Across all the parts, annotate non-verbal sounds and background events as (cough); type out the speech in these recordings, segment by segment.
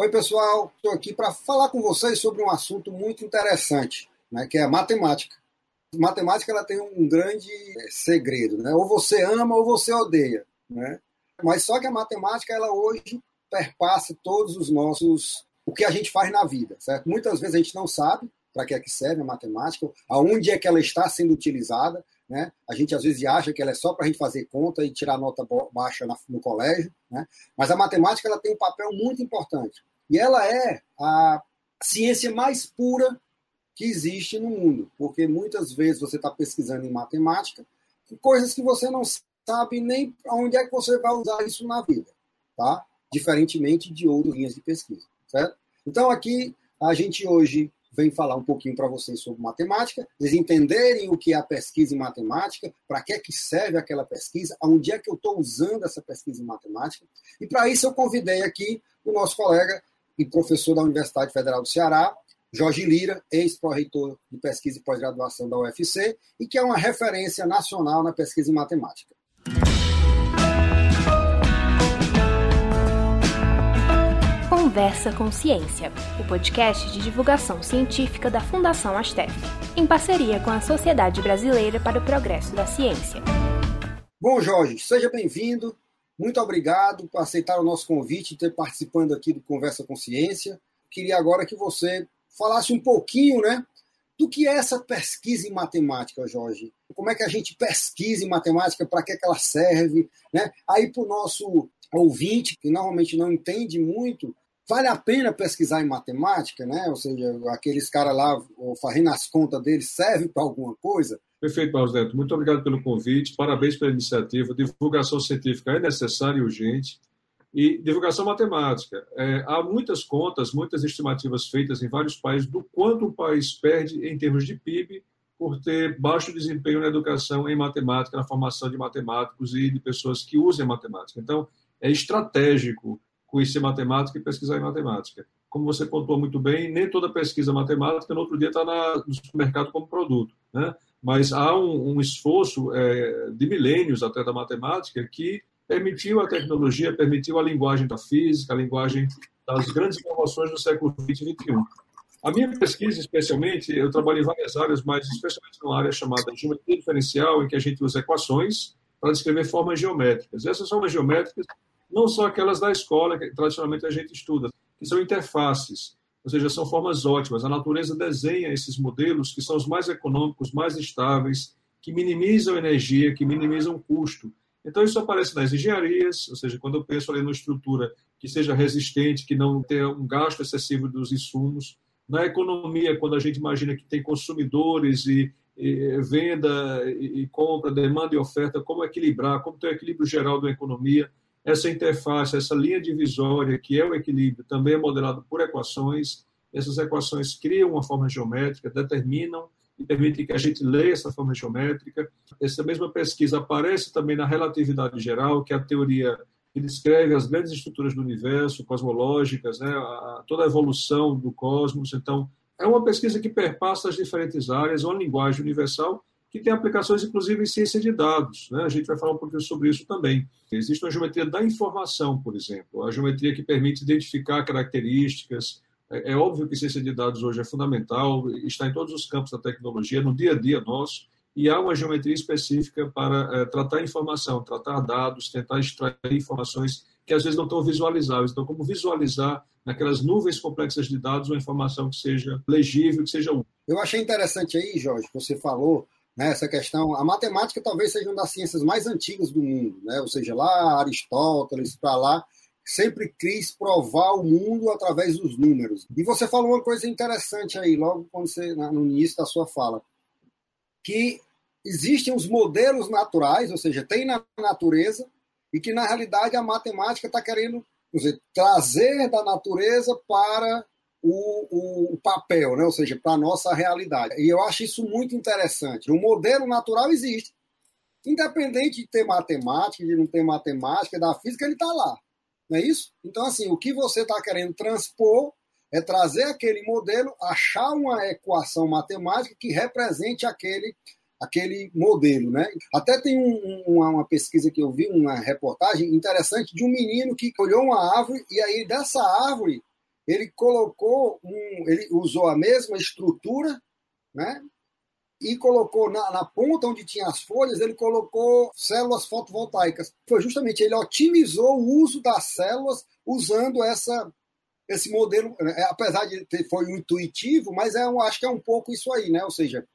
Oi, pessoal. Estou aqui para falar com vocês sobre um assunto muito interessante, né, que é a matemática. Matemática ela tem um grande segredo, né? Ou você ama ou você odeia, né? Mas só que a matemática ela hoje perpassa todos os nossos o que a gente faz na vida, certo? Muitas vezes a gente não sabe para que é que serve a matemática, aonde é que ela está sendo utilizada, né? A gente às vezes acha que ela é só para a gente fazer conta e tirar nota baixa no colégio, né? Mas a matemática ela tem um papel muito importante. E ela é a ciência mais pura que existe no mundo, porque muitas vezes você está pesquisando em matemática coisas que você não sabe nem onde é que você vai usar isso na vida, tá? Diferentemente de outras linhas de pesquisa, certo? Então aqui a gente hoje vem falar um pouquinho para vocês sobre matemática, eles entenderem o que é a pesquisa em matemática, para que é que serve aquela pesquisa, onde é que eu estou usando essa pesquisa em matemática. E para isso eu convidei aqui o nosso colega e professor da Universidade Federal do Ceará, Jorge Lira, ex-pró-reitor de pesquisa e pós-graduação da UFC, e que é uma referência nacional na pesquisa em matemática. Conversa com Ciência, o podcast de divulgação científica da Fundação Astef, em parceria com a Sociedade Brasileira para o Progresso da Ciência. Bom, Jorge, seja bem-vindo. Muito obrigado por aceitar o nosso convite e ter participando aqui do Conversa com Ciência. Queria agora que você falasse um pouquinho, né, do que é essa pesquisa em matemática, Jorge. Como é que a gente pesquisa em matemática, para que, é que ela serve, né? Aí para o nosso ouvinte, que normalmente não entende muito, vale a pena pesquisar em matemática, né? Ou seja, aqueles caras lá fazendo as contas deles serve para alguma coisa? Perfeito, Paulo Neto. Muito obrigado pelo convite, parabéns pela iniciativa. Divulgação científica é necessária e urgente. E divulgação matemática. É, há muitas contas, muitas estimativas feitas em vários países do quanto o país perde em termos de PIB por ter baixo desempenho na educação em matemática, na formação de matemáticos e de pessoas que usem matemática. Então, é estratégico conhecer matemática e pesquisar em matemática. Como você pontuou muito bem, nem toda pesquisa matemática no outro dia está no supermercado como produto. Né? mas há um, um esforço é, de milênios até da matemática que permitiu a tecnologia, permitiu a linguagem da física, a linguagem das grandes inovações do século XX e XXI. A minha pesquisa, especialmente, eu trabalho em várias áreas, mas especialmente numa área chamada geometria diferencial, em que a gente usa equações para descrever formas geométricas. E essas formas geométricas não são aquelas da escola que tradicionalmente a gente estuda, que são interfaces ou seja, são formas ótimas. A natureza desenha esses modelos que são os mais econômicos, mais estáveis, que minimizam energia, que minimizam custo. Então, isso aparece nas engenharias, ou seja, quando eu penso ali numa estrutura que seja resistente, que não tenha um gasto excessivo dos insumos. Na economia, quando a gente imagina que tem consumidores e, e venda e, compra, demanda e oferta, como equilibrar, como ter o equilíbrio geral da economia. Essa interface, essa linha divisória, que é o equilíbrio, também é modelado por equações. Essas equações criam uma forma geométrica, determinam e permitem que a gente leia essa forma geométrica. Essa mesma pesquisa aparece também na relatividade geral, que é a teoria que descreve as grandes estruturas do universo, cosmológicas, né, a, toda a evolução do cosmos. Então, é uma pesquisa que perpassa as diferentes áreas, uma linguagem universal que tem aplicações, inclusive, em ciência de dados. Né? A gente vai falar um pouquinho sobre isso também. Existe uma geometria da informação, por exemplo, a geometria que permite identificar características. É, é óbvio que ciência de dados hoje é fundamental, está em todos os campos da tecnologia, no dia a dia nosso, e há uma geometria específica para é, tratar informação, tratar dados, tentar extrair informações que às vezes não estão visualizáveis. Então, como visualizar naquelas nuvens complexas de dados uma informação que seja legível, que seja útil. Eu achei interessante aí, Jorge, que você falou né, essa questão. A matemática talvez seja uma das ciências mais antigas do mundo, né? ou seja, lá Aristóteles, para lá, sempre quis provar o mundo através dos números. E você falou uma coisa interessante aí, logo quando você, no início da sua fala, que existem os modelos naturais, ou seja, tem na natureza, e que na realidade a matemática está querendo dizer, trazer da natureza para o, o, papel, né? ou seja, para a nossa realidade. E eu acho isso muito interessante. O modelo natural existe. Independente de ter matemática, de não ter matemática, da física, ele está lá. Não é isso? Então, assim, o que você está querendo transpor é trazer aquele modelo, achar uma equação matemática que represente aquele aquele modelo, né? Até tem um, uma, uma, pesquisa que eu vi, uma reportagem interessante de um menino que olhou uma árvore e aí dessa árvore ele colocou um, ele usou a mesma estrutura, né? E colocou na, na, ponta onde tinha as folhas, ele colocou células fotovoltaicas. Foi justamente ele otimizou o uso das células usando essa esse modelo, é, apesar de ter foi intuitivo, mas é um, acho que é um pouco isso aí, né? Ou seja,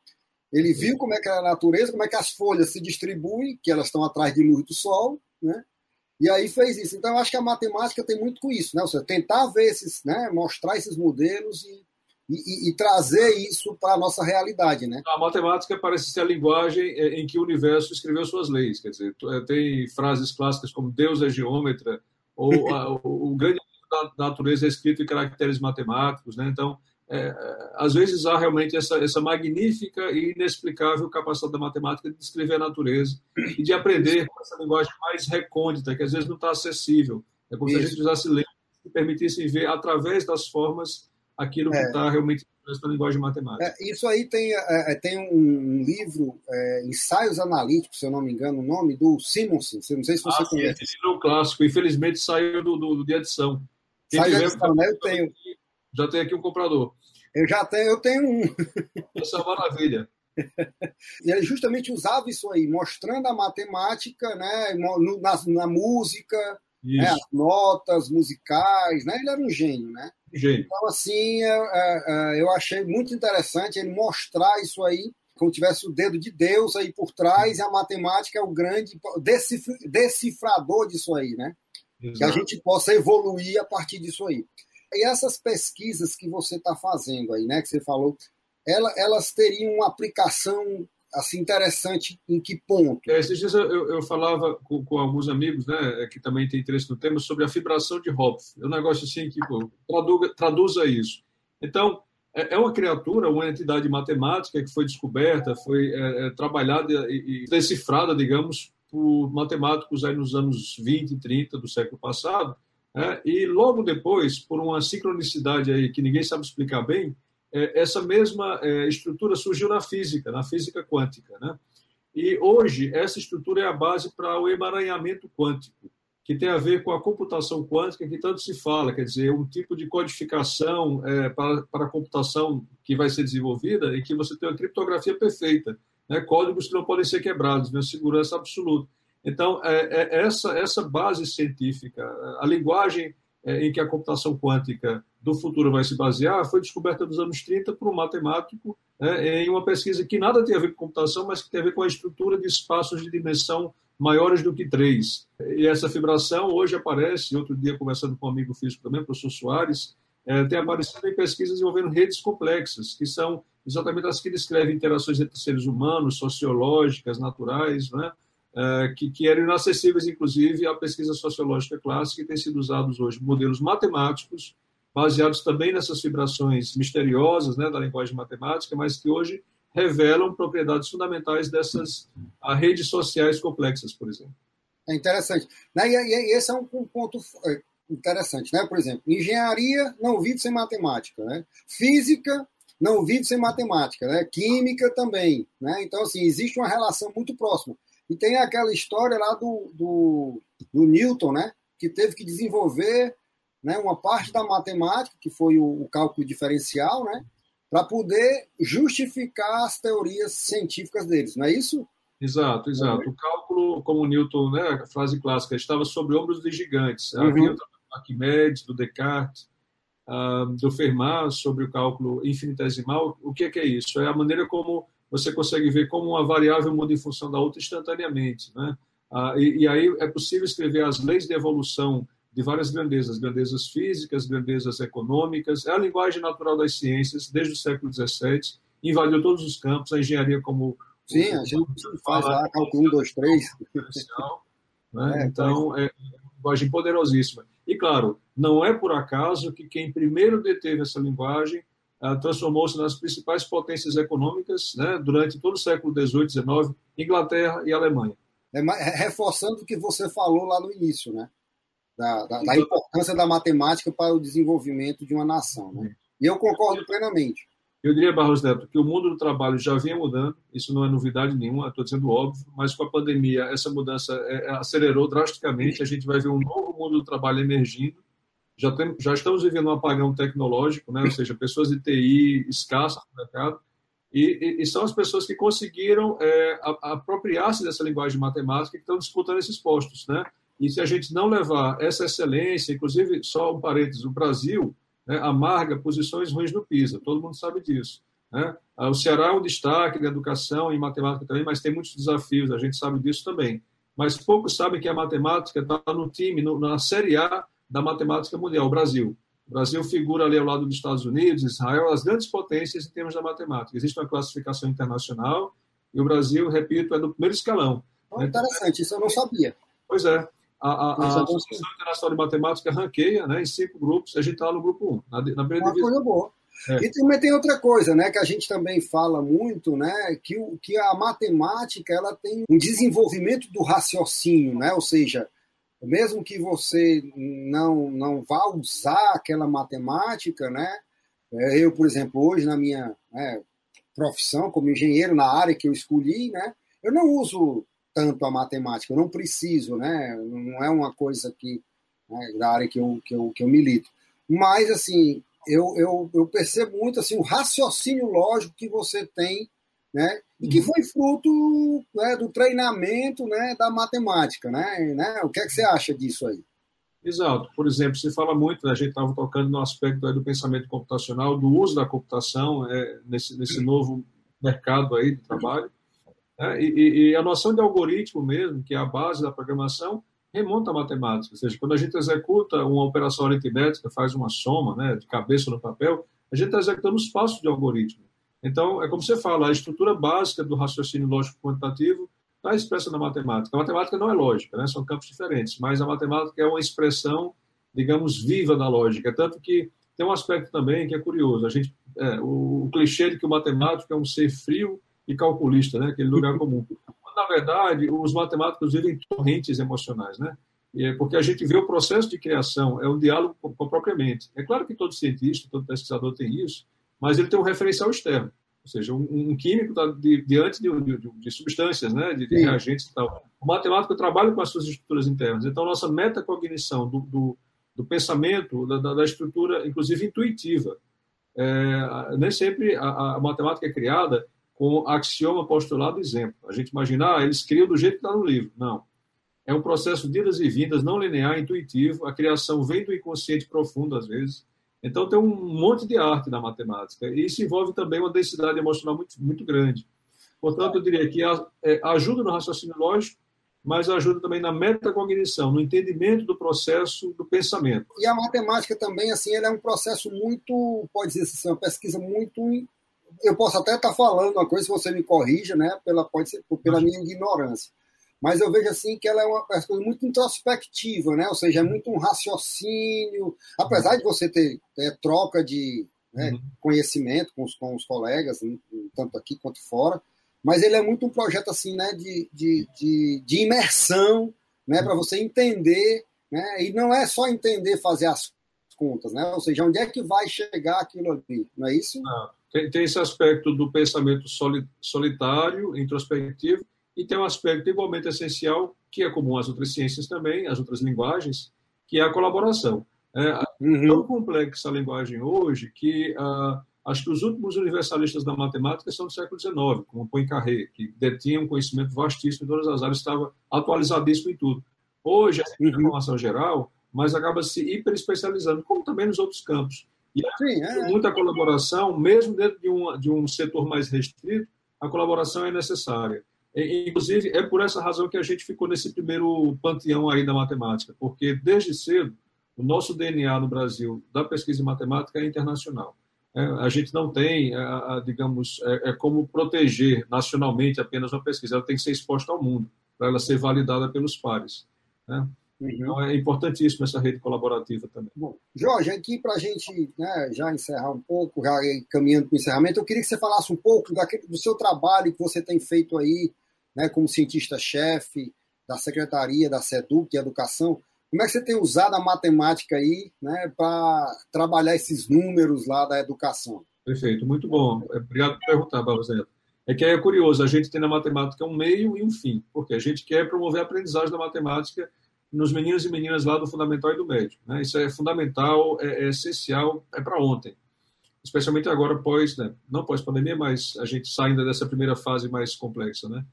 ele viu como é que a natureza, como é que as folhas se distribuem, que elas estão atrás de luz do sol, né? E aí fez isso. Então, eu acho que a matemática tem muito com isso, né? Ou seja, tentar ver esses, né? Mostrar esses modelos e, e, e trazer isso para a nossa realidade, né? A matemática parece ser a linguagem é, em que o universo escreveu suas leis. Quer dizer, é, tem frases clássicas como Deus é geômetra, ou a, o, grande da natureza é escrito em caracteres matemáticos, né? Então, é, às vezes há realmente essa, essa magnífica e inexplicável capacidade da matemática de descrever a natureza e de aprender com essa linguagem mais recôndita, que às vezes não está acessível. É como Isso. se a gente usasse lentes que permitissem ver através das formas aquilo que está é. realmente na linguagem matemática. É, isso aí tem, é, é tem um livro, é, Ensaios Analíticos, se eu não me engano, o nome do Simonson, não sei se você ah, conhece. Sim, esse livro é um clássico, infelizmente saiu do, do, do de edição. Quem Sai tiver, edição, né? Eu tenho. Já tem aqui um comprador. Eu já tenho, eu tenho um. (laughs) Essa é uma maravilha. E ele justamente usava isso aí, mostrando a matemática né, na, na música, né, as notas musicais, né? Ele era um gênio, né? Gênio. Então, assim, eu, é, é, eu achei muito interessante ele mostrar isso aí, como tivesse o dedo de Deus aí por trás, e a matemática é o grande decifrador disso aí, né? Exato. Que a gente possa evoluir a partir disso aí. E essas pesquisas que você está fazendo aí, né, que você falou, ela, elas teriam uma aplicação assim interessante em que ponto? É, esses dias eu, eu falava com, com, alguns amigos, né, é, que também têm interesse no tema, sobre a fibração de Hopf. É um negócio assim que pô, traduza, traduza isso. Então, é, é uma criatura, uma entidade matemática que foi descoberta, foi é, é, trabalhada e, e decifrada, digamos, por matemáticos aí nos anos 20 e 30 do século passado, é, e logo depois, por uma sincronicidade aí que ninguém sabe explicar bem, é, essa mesma é, estrutura surgiu na física, na física quântica. Né? E hoje, essa estrutura é a base para o emaranhamento quântico, que tem a ver com a computação quântica, que tanto se fala, quer dizer, um tipo de codificação é, para, para a computação que vai ser desenvolvida e que você tem uma criptografia perfeita, né? códigos que não podem ser quebrados, uma segurança absoluta. Então, é, é essa, essa base científica, a linguagem é, em que a computação quântica do futuro vai se basear, foi descoberta nos anos 30 por um matemático é, em uma pesquisa que nada tem a ver com computação, mas que tem a ver com a estrutura de espaços de dimensão maiores do que três. E essa fibração hoje aparece, outro dia conversando com um amigo físico também, o professor Soares, é, tem aparecido em pesquisas envolvendo redes complexas, que são exatamente as que descrevem interações entre seres humanos, sociológicas, naturais, né? É, que, que, eram inacessíveis, inclusive, à pesquisa sociológica clássica, e têm sido usados hoje modelos matemáticos, baseados também nessas vibrações misteriosas né, da linguagem matemática, mas que hoje revelam propriedades fundamentais dessas redes sociais complexas, por exemplo. É interessante. Né? E, esse é um, ponto é, interessante. Né? Por exemplo, engenharia não vive sem matemática. Né? Física não vive sem matemática. Né? Química também. Né? Então, assim, existe uma relação muito próxima. E tem aquela história lá do, do, do Newton, né? que teve que desenvolver né, uma parte da matemática, que foi o, o cálculo diferencial, né, para poder justificar as teorias científicas deles, não é isso? Exato, exato. O cálculo, como Newton, né, a frase clássica, estava sobre ombros de gigantes. Uhum. Havia do Arquimedes, do Descartes, uh, do Fermat, sobre o cálculo infinitesimal. O que é, que é isso? É a maneira como você consegue ver como uma variável muda em função da outra instantaneamente. Né? Ah, e, e, aí é possível escrever as leis de evolução de várias grandezas, grandezas físicas, grandezas econômicas. É a linguagem natural das ciências, desde o século XVII, invadiu todos os campos, a engenharia como... Sim, a gente faz lá cálculo 1, 2, 3. Né? É, então, é uma linguagem poderosíssima. E, claro, não é por acaso que quem primeiro deteve essa linguagem transformou-se nas principais potências econômicas né, durante todo o século XVIII, XIX, Inglaterra e Alemanha. É, reforçando o que você falou lá no início, né? Da, da, da, importância da matemática para o desenvolvimento de uma nação. Né? E eu concordo plenamente. Eu diria, Barros Neto, que o mundo do trabalho já vinha mudando, isso não é novidade nenhuma, estou dizendo óbvio, mas com a pandemia essa mudança é, acelerou drasticamente, a gente vai ver um novo mundo do trabalho emergindo, já, tem, já estamos vivendo um apagão tecnológico, né? ou seja, pessoas de TI escassas no mercado, e, e, e são as pessoas que conseguiram é, apropriar-se dessa linguagem matemática que estão disputando esses postos. Né? E se a gente não levar essa excelência, inclusive, só um parênteses, o Brasil né, amarga posições ruins no PISA, todo mundo sabe disso. Né? O Ceará é um destaque da educação e matemática também, mas tem muitos desafios, a gente sabe disso também. Mas poucos sabem que a matemática está no time, no, na Série A da matemática mundial, o Brasil. O Brasil figura ali ao lado dos Estados Unidos, Israel, as grandes potências em termos da matemática. Existe uma classificação internacional e o Brasil, repito, é do primeiro escalão. Oh, interessante, isso eu não sabia. Pois é. A, a, a Associação Internacional de Matemática ranqueia né, em cinco grupos, a gente está no grupo 1, na, na primeira Uma divisão. coisa boa. É. E também tem outra coisa, né, que a gente também fala muito, né, que, o, que a matemática ela tem um desenvolvimento do raciocínio, né, ou seja, mesmo que você não, não vá usar aquela matemática, né? É, eu, por exemplo, hoje na minha né, profissão como engenheiro na área que eu escolhi, né? Eu não uso tanto a matemática, eu não preciso, né? Não é uma coisa que né, da área que eu, que eu, que eu milito. Mas assim, eu, eu, eu percebo muito assim o raciocínio lógico que você tem né? E que foi fruto né, do treinamento né, da matemática, né, né? O que é que você acha disso aí? Exato. Por exemplo, se fala muito, né, a gente estava tocando no aspecto do pensamento computacional, do uso da computação é, nesse, nesse novo mercado aí de trabalho. Né? E, e, a noção de algoritmo mesmo, que é a base da programação, remonta à matemática. Ou seja, quando a gente executa uma operação aritmética, faz uma soma né, de cabeça no papel, a gente está executando os passos de algoritmo. Então, é como você fala, a estrutura básica do raciocínio lógico quantitativo está expressa na matemática. A matemática não é lógica, né? são campos diferentes, mas a matemática é uma expressão, digamos, viva da lógica. Tanto que tem um aspecto também que é curioso. A gente, é, o, o, clichê de que o matemático é um ser frio e calculista, né? aquele lugar comum. Na verdade, os matemáticos vivem torrentes emocionais, né? É porque a gente vê o processo de criação, é um diálogo com a própria mente. É claro que todo cientista, todo pesquisador tem isso, mas ele tem um referencial externo. Ou seja, um, um químico está diante de, de, de, substâncias, né, de, de reagentes e tal. O matemático trabalha com as suas estruturas internas. Então, nossa metacognição do, do, do pensamento, da, da, estrutura, inclusive intuitiva. É, nem sempre a, a, matemática é criada com axioma, postulado, exemplo. A gente imagina, ah, eles criam do jeito que está no livro. Não. É um processo de idas e vindas, não linear, intuitivo. A criação vem do inconsciente profundo, às vezes. Então, tem um monte de arte na matemática. E isso envolve também uma densidade emocional muito, muito grande. Portanto, eu diria que é, ajuda no raciocínio lógico, mas ajuda também na metacognição, no entendimento do processo do pensamento. E a matemática também, assim, ela é um processo muito, pode dizer assim, uma pesquisa muito. Eu posso até estar falando uma coisa, se você me corrija, né? Pela, pode ser pela minha ignorância mas eu vejo assim que ela é uma coisa muito introspectiva, né? Ou seja, é muito um raciocínio, apesar de você ter, ter troca de né, uhum. conhecimento com os, com os colegas, tanto aqui quanto fora, mas ele é muito um projeto assim, né, de, de, de, de imersão, né, para você entender, né? E não é só entender fazer as contas, né? Ou seja, onde é que vai chegar aquilo ali, não é isso? Não. Tem, tem esse aspecto do pensamento solitário, introspectivo, e tem um aspecto igualmente essencial, que é comum às outras ciências também, às outras linguagens, que é a colaboração. É uhum. tão complexa a linguagem hoje que uh, acho que os últimos universalistas da matemática são do século XIX, como Poincaré, que detinha um conhecimento vastíssimo em todas as áreas, estava atualizadíssimo em tudo. Hoje, é uhum. informação geral, mas acaba se hiperespecializando, como também nos outros campos. E Sim, é. muita colaboração, mesmo dentro de um, de um setor mais restrito, a colaboração é necessária. Inclusive, é por essa razão que a gente ficou nesse primeiro panteão aí da matemática, porque desde cedo o nosso DNA no Brasil da pesquisa em matemática é internacional. É, a gente não tem, é, a, digamos, é, é, como proteger nacionalmente apenas uma pesquisa, ela tem que ser exposta ao mundo, para ela ser validada pelos pares. Né? Uhum. Então é importantíssimo essa rede colaborativa também. Bom, Jorge, aqui para a gente né, já encerrar um pouco, já caminhando para o encerramento, eu queria que você falasse um pouco daquele, do seu trabalho que você tem feito aí né, como cientista-chefe da Secretaria da SEDUC, de Educação, como é que você tem usado a matemática aí né, para trabalhar esses números lá da educação? Perfeito, muito bom. Obrigado por perguntar, Barroseto. É que é curioso, a gente tem na matemática um meio e um fim, porque a gente quer promover a aprendizagem da matemática nos meninos e meninas lá do fundamental e do médio. Né? Isso é fundamental, é, é essencial, é para ontem. Especialmente agora, pós, né? não pós-pandemia, mas a gente saindo dessa primeira fase mais complexa. Né?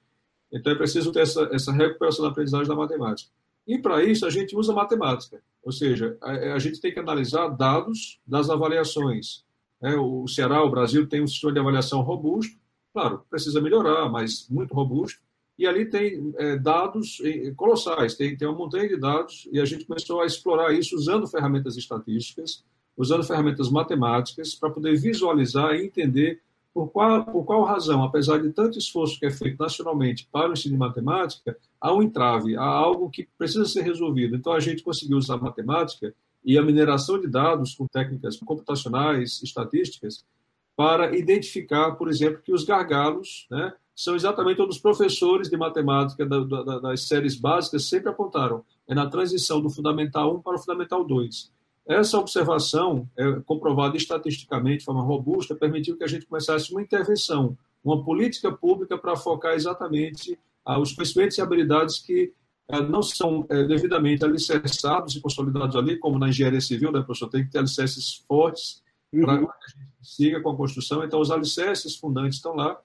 Então é preciso ter essa, essa recuperação da aprendizagem da matemática. E para isso a gente usa matemática, ou seja, a, a, gente tem que analisar dados das avaliações. É, o Ceará, o Brasil tem um sistema de avaliação robusto, claro, precisa melhorar, mas muito robusto. E ali tem é, dados colossais, tem, tem uma montanha de dados, e a gente começou a explorar isso usando ferramentas estatísticas, usando ferramentas matemáticas, para poder visualizar e entender por qual, por qual razão, apesar de tanto esforço que é feito nacionalmente para o ensino de matemática, há um entrave, há algo que precisa ser resolvido. Então, a gente conseguiu usar matemática e a mineração de dados com técnicas computacionais, estatísticas, para identificar, por exemplo, que os gargalos né, são exatamente onde os professores de matemática da, da, das séries básicas sempre apontaram. É na transição do Fundamental 1 para o Fundamental 2. Essa observação, é, comprovada estatisticamente de forma robusta, permitiu que a gente começasse uma intervenção, uma política pública para focar exatamente ah, os conhecimentos e habilidades que ah, não são é, devidamente alicerçados e consolidados ali, como na engenharia civil, né, professor? Tem que ter alicerces fortes uhum. para que a gente siga com a construção. Então, os alicerces fundantes estão lá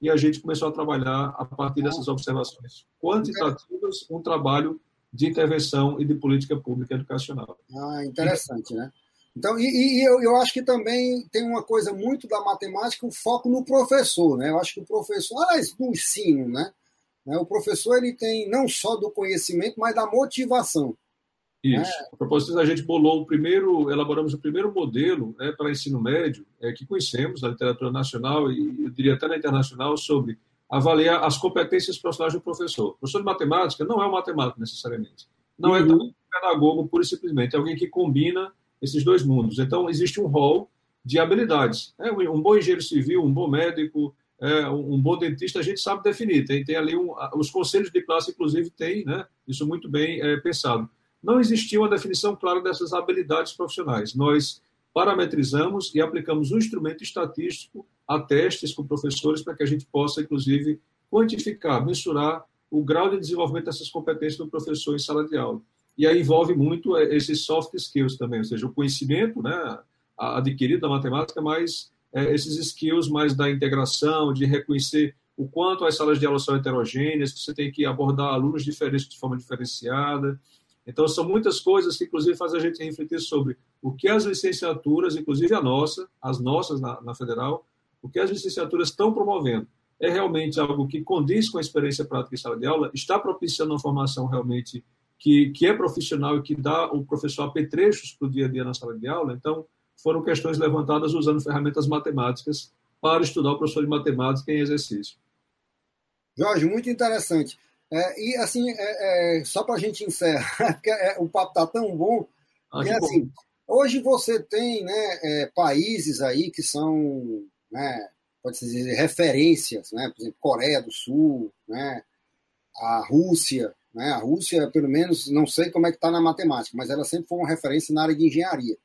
e a gente começou a trabalhar, a partir dessas observações quantitativas, um trabalho de intervenção e de política pública educacional. Ah, interessante, né? Então, e, e eu, eu, acho que também tem uma coisa muito da matemática, o foco no professor, né? Eu acho que o professor, aliás, no ensino, né? né? O professor ele tem não só do conhecimento, mas da motivação. Isso. Né? A propósito, a gente bolou o primeiro, elaboramos o primeiro modelo né, para ensino médio é, que conhecemos na literatura nacional e eu diria até na internacional sobre avaliar as competências profissionais do professor. O professor de matemática não é um matemático necessariamente. Não é uhum. é um pedagogo pura e simplesmente, é alguém que combina esses dois mundos. Então, existe um rol de habilidades. É, um bom engenheiro civil, um bom médico, é, um bom dentista, a gente sabe definir. Tem, tem ali um, os conselhos de classe, inclusive, têm né, isso muito bem é, pensado. Não existia uma definição clara dessas habilidades profissionais. Nós parametrizamos e aplicamos um instrumento estatístico a testes com professores para que a gente possa, inclusive, quantificar, mensurar o grau de desenvolvimento dessas competências do professor em sala de aula. E aí envolve muito é, esses soft skills também, ou seja, o conhecimento né, adquirido da matemática, mas é, esses skills mais da integração, de reconhecer o quanto as salas de aula são heterogêneas, que você tem que abordar alunos diferentes de forma diferenciada. Então, são muitas coisas que, inclusive, fazem a gente refletir sobre o que as licenciaturas, inclusive a nossa, as nossas na, na federal, o que as licenciaturas estão promovendo é realmente algo que condiz com a experiência prática em sala de aula, está propiciando uma formação realmente que, que é profissional e que dá o professor apetrechos para o dia a dia na sala de aula. Então, foram questões levantadas usando ferramentas matemáticas para estudar o professor de matemática em exercício. Jorge, muito interessante. É, e assim, é, é, só para a gente encerrar, (laughs) porque é, o papo está tão bom, ah, que, assim, bom. hoje você tem né, é, países aí que são né, pode-se dizer, referências, né? por exemplo, Coreia do Sul, né? a Rússia. Né? A Rússia, pelo menos, não sei como é que está na matemática, mas ela sempre foi uma referência na área de engenharia.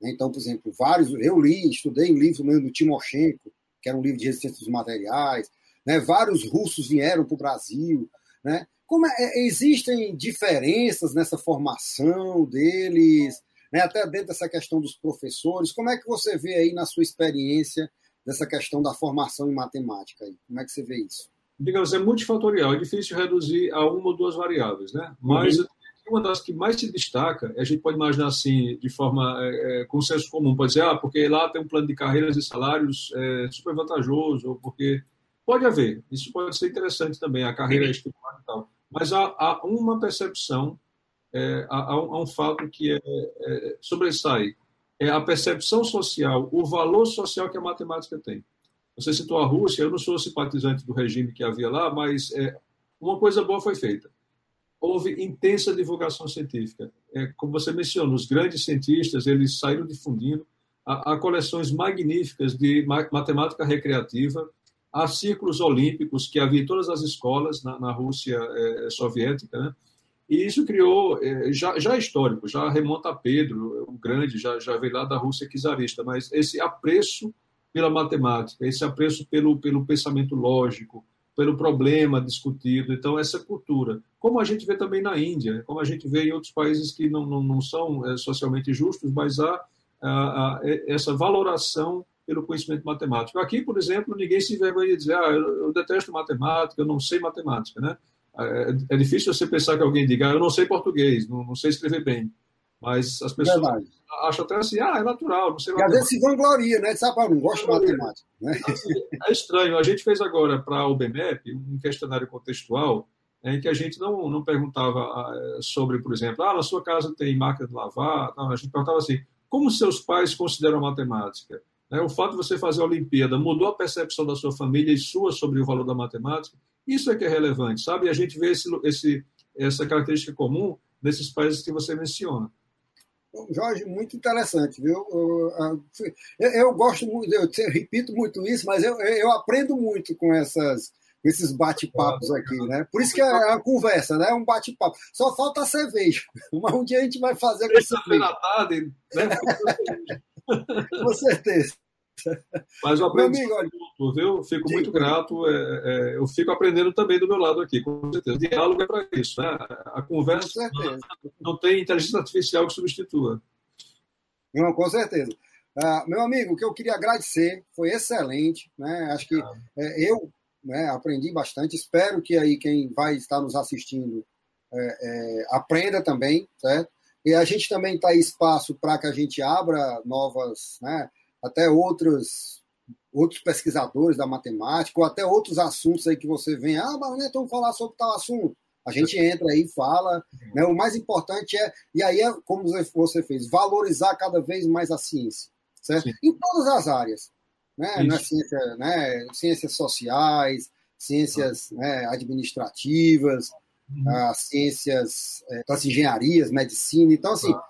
Né? Então, por exemplo, vários, eu li, estudei um livro do Timoshenko, que era um livro de resistência dos materiais, né? vários russos vieram para o Brasil. Né? Como é, é, existem diferenças nessa formação deles, né? até dentro dessa questão dos professores, como é que você vê aí na sua experiência dessa questão da formação em matemática. Aí. Como é que você vê isso? Digamos, é multifatorial, é difícil reduzir a uma ou duas variáveis, né? Mas uhum. uma das que mais se destaca, a gente pode imaginar assim, de forma é, é, consenso comum, pode dizer, ah, porque lá tem um plano de carreiras e salários é, super vantajoso, ou porque pode haver, isso pode ser interessante também, a carreira estimulada e tal. Mas há, há uma percepção, é, há, há, um fato que é, é, sobressai é a percepção social, o valor social que a matemática tem. Você citou a Rússia, eu não sou simpatizante do regime que havia lá, mas é, uma coisa boa foi feita. Houve intensa divulgação científica. É, como você mencionou, os grandes cientistas eles saíram difundindo. Há, há coleções magníficas de matemática recreativa, há círculos olímpicos que havia em todas as escolas na, na Rússia é, soviética, né? E isso criou, é, já, já é histórico, já remonta a Pedro, o Grande, já, já veio lá da Rússia czarista, mas esse apreço pela matemática, esse apreço pelo, pelo pensamento lógico, pelo problema discutido. Então, essa cultura, como a gente vê também na Índia, como a gente vê em outros países que não, não, não são é, socialmente justos, mas há a, essa valoração pelo conhecimento matemático. Aqui, por exemplo, ninguém se envergonha de dizer, ah, eu, eu detesto matemática, eu não sei matemática, né? É, é, difícil você pensar que alguém diga, ah, eu não sei português, não, não sei escrever bem. Mas as pessoas Verdade. acham até assim, ah, é natural, não sei E às vezes se vangloria, né? Sabe, ah, não gosto de matemática. Né? Assim, é estranho. A gente fez agora para o BMEP um questionário contextual em que a gente não, não perguntava ah, sobre, por exemplo, ah, na sua casa tem máquina de lavar. Não, a gente perguntava assim, como seus pais consideram matemática? Né? O fato de você fazer a Olimpíada mudou a percepção da sua família e sua sobre o valor da matemática? Isso é que é relevante, sabe? E a gente vê esse, esse, essa característica comum nesses países que você menciona. Jorge, muito interessante, viu? Eu, eu, eu gosto muito, eu repito muito isso, mas eu, eu aprendo muito com essas esses bate-papos aqui, né? Por isso que é a conversa, né? É um bate-papo. Só falta a cerveja. (laughs) Mas um dia a gente vai fazer com cerveja. tarde, né? (laughs) (laughs) com certeza. Mas eu aprendo amigo, muito, viu? Fico muito grato. É, é, eu fico aprendendo também do meu lado aqui, com certeza. O diálogo é para isso, né? A conversa não, não, tem inteligência artificial que substitua. Não, com certeza. Uh, meu amigo, o que eu queria agradecer foi excelente, né? Acho que ah. é, eu né, aprendi bastante. Espero que aí quem vai estar nos assistindo é, é, aprenda também, certo? E a gente também está espaço para que a gente abra novas, né, até outros, outros pesquisadores da matemática, ou até outros assuntos aí que você vem, ah, mas né, vamos falar sobre tal assunto. A gente entra aí e fala. Né? O mais importante é, e aí é como você fez, valorizar cada vez mais a ciência, certo? Sim. Em todas as áreas. Né? Na ciência, né? ciências sociais, ciências né, administrativas. As ciências é, das engenharias, medicina. Então, assim, ah.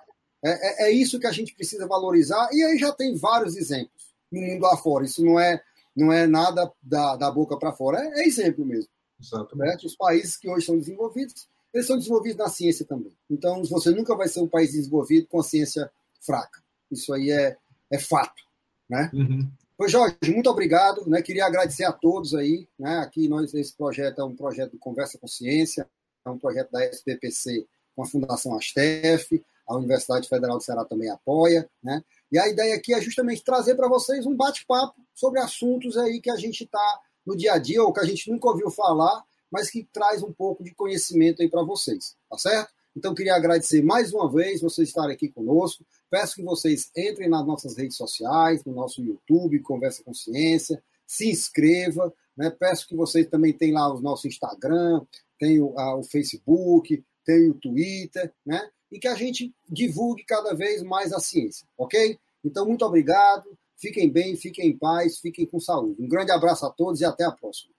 é, é, é, isso que a gente precisa valorizar. E aí já tem vários exemplos no mundo lá fora. Isso não é, não é nada da, da boca para fora, é, é, exemplo mesmo. Certo? Os países que hoje são desenvolvidos, eles são desenvolvidos na ciência também. Então, você nunca vai ser um país desenvolvido com a ciência fraca. Isso aí é, é fato. Né? Uhum. Pois, Jorge, muito obrigado. Né? Queria agradecer a todos aí. Né? Aqui nós, esse projeto é um projeto do Conversa Consciência, é um projeto da SPPC com a Fundação Astef, a Universidade Federal do Ceará também apoia. Né? E a ideia aqui é justamente trazer para vocês um bate-papo sobre assuntos aí que a gente está no dia a dia, ou que a gente nunca ouviu falar, mas que traz um pouco de conhecimento aí para vocês, tá certo? Então, queria agradecer mais uma vez vocês estarem aqui conosco. Peço que vocês entrem nas nossas redes sociais, no nosso YouTube, Conversa Consciência, se inscreva. Né? Peço que vocês também tenham lá o nosso Instagram, tem o, a, o Facebook, tem o Twitter, né? E que a gente divulgue cada vez mais a ciência, ok? Então, muito obrigado. Fiquem bem, fiquem em paz, fiquem com saúde. Um grande abraço a todos e até a próxima.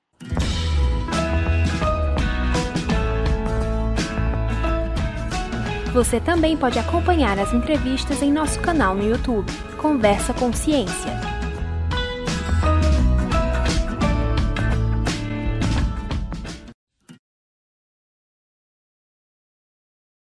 Você também pode acompanhar as entrevistas em nosso canal no YouTube, Conversa com Ciência.